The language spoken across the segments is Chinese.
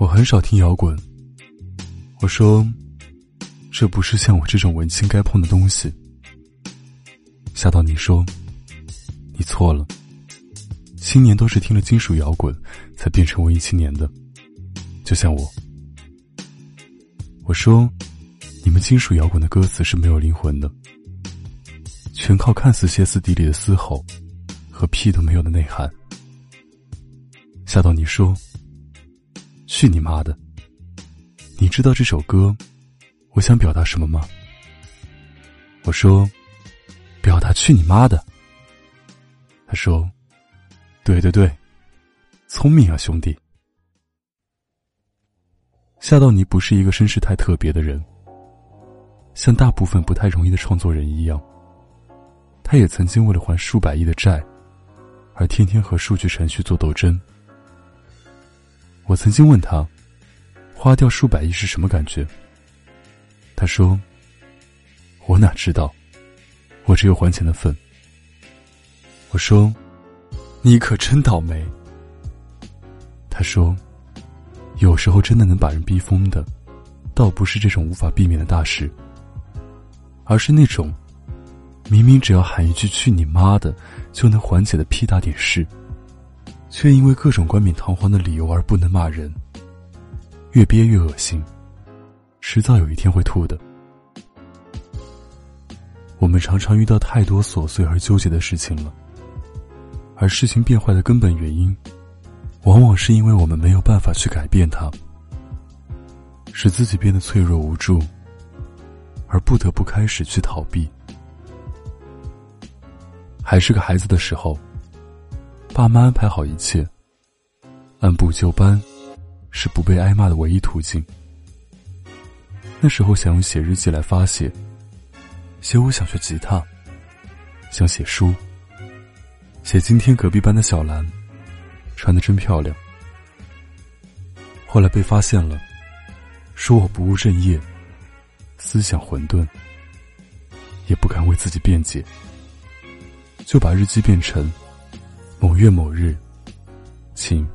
我很少听摇滚。我说，这不是像我这种文青该碰的东西。吓到你说，你错了。青年都是听了金属摇滚才变成文艺青年的，就像我。我说，你们金属摇滚的歌词是没有灵魂的，全靠看似歇斯底里的嘶吼和屁都没有的内涵。吓到你说，去你妈的！你知道这首歌我想表达什么吗？我说，表达去你妈的。他说。对对对，聪明啊，兄弟！夏道尼不是一个身世太特别的人，像大部分不太容易的创作人一样，他也曾经为了还数百亿的债，而天天和数据程序做斗争。我曾经问他，花掉数百亿是什么感觉？他说：“我哪知道，我只有还钱的份。”我说。你可真倒霉。他说：“有时候真的能把人逼疯的，倒不是这种无法避免的大事，而是那种明明只要喊一句‘去你妈的’就能缓解的屁大点事，却因为各种冠冕堂皇的理由而不能骂人，越憋越恶心，迟早有一天会吐的。我们常常遇到太多琐碎而纠结的事情了。”而事情变坏的根本原因，往往是因为我们没有办法去改变它，使自己变得脆弱无助，而不得不开始去逃避。还是个孩子的时候，爸妈安排好一切，按部就班，是不被挨骂的唯一途径。那时候想用写日记来发泄，写我想学吉他，想写书。写今天隔壁班的小兰，穿的真漂亮。后来被发现了，说我不务正业，思想混沌，也不敢为自己辩解，就把日记变成某月某日，请。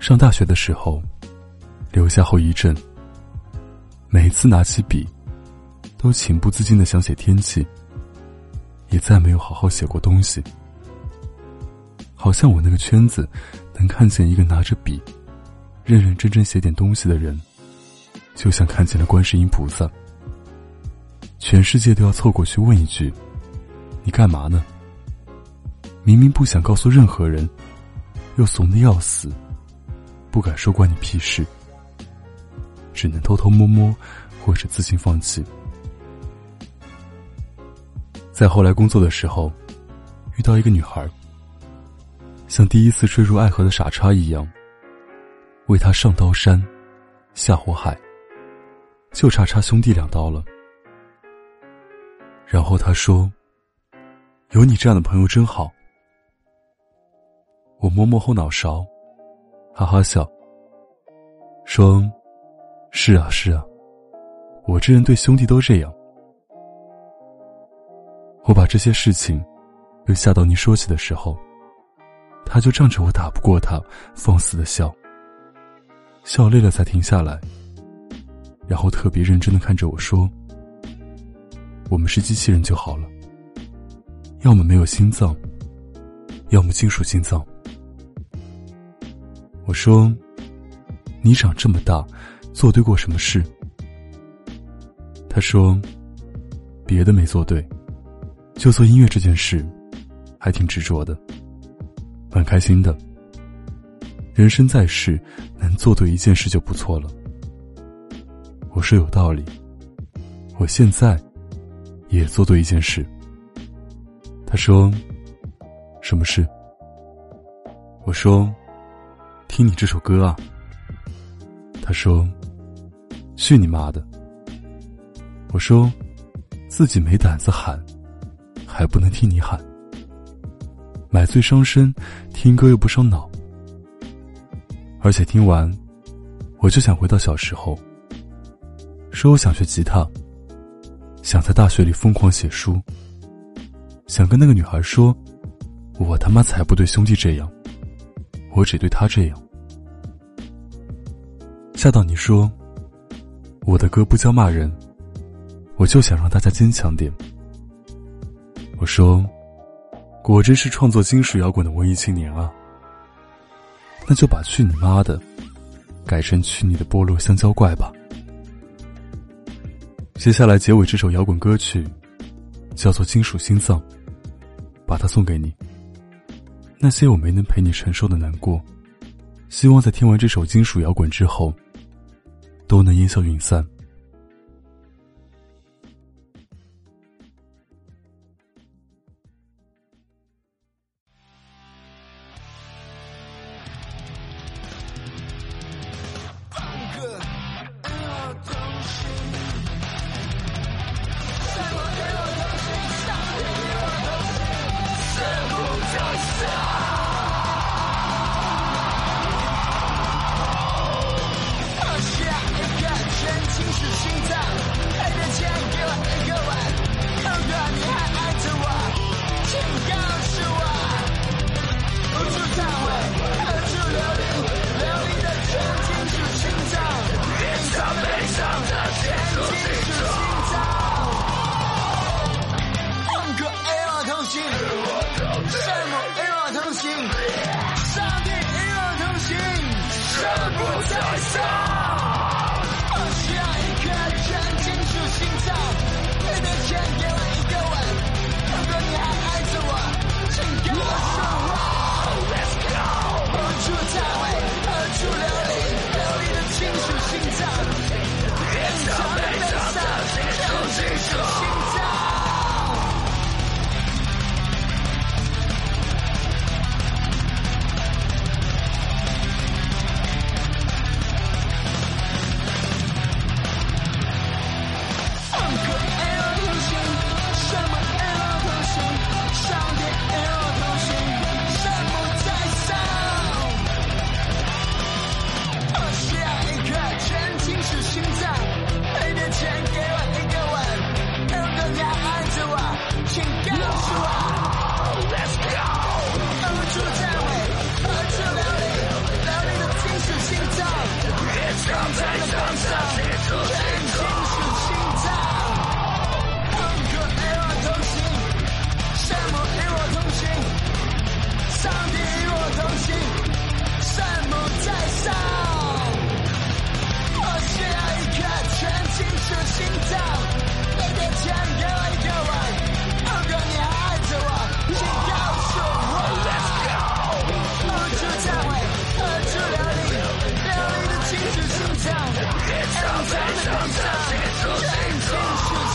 上大学的时候，留下后遗症。每次拿起笔，都情不自禁的想写天气。也再没有好好写过东西，好像我那个圈子能看见一个拿着笔、认认真真写点东西的人，就像看见了观世音菩萨。全世界都要凑过去问一句：“你干嘛呢？”明明不想告诉任何人，又怂的要死，不敢说关你屁事，只能偷偷摸摸，或者自行放弃。在后来工作的时候，遇到一个女孩，像第一次坠入爱河的傻叉一样，为他上刀山，下火海，就差插兄弟两刀了。然后他说：“有你这样的朋友真好。”我摸摸后脑勺，哈哈笑，说：“是啊，是啊，我这人对兄弟都这样。”我把这些事情又吓到你说起的时候，他就仗着我打不过他，放肆的笑。笑累了才停下来，然后特别认真的看着我说：“我们是机器人就好了，要么没有心脏，要么金属心脏。”我说：“你长这么大，做对过什么事？”他说：“别的没做对。”就做音乐这件事，还挺执着的，蛮开心的。人生在世，能做对一件事就不错了。我说有道理，我现在也做对一件事。他说：“什么事？”我说：“听你这首歌啊。”他说：“去你妈的！”我说：“自己没胆子喊。”还不能听你喊，买醉伤身，听歌又不伤脑，而且听完，我就想回到小时候。说我想学吉他，想在大学里疯狂写书，想跟那个女孩说，我他妈才不对兄弟这样，我只对他这样。吓到你说：“我的歌不教骂人，我就想让大家坚强点。”我说：“果真是创作金属摇滚的文艺青年啊！”那就把“去你妈的”改成“去你的菠萝香蕉怪”吧。接下来结尾这首摇滚歌曲，叫做《金属心脏》，把它送给你。那些我没能陪你承受的难过，希望在听完这首金属摇滚之后，都能烟消云散。向上属心脏。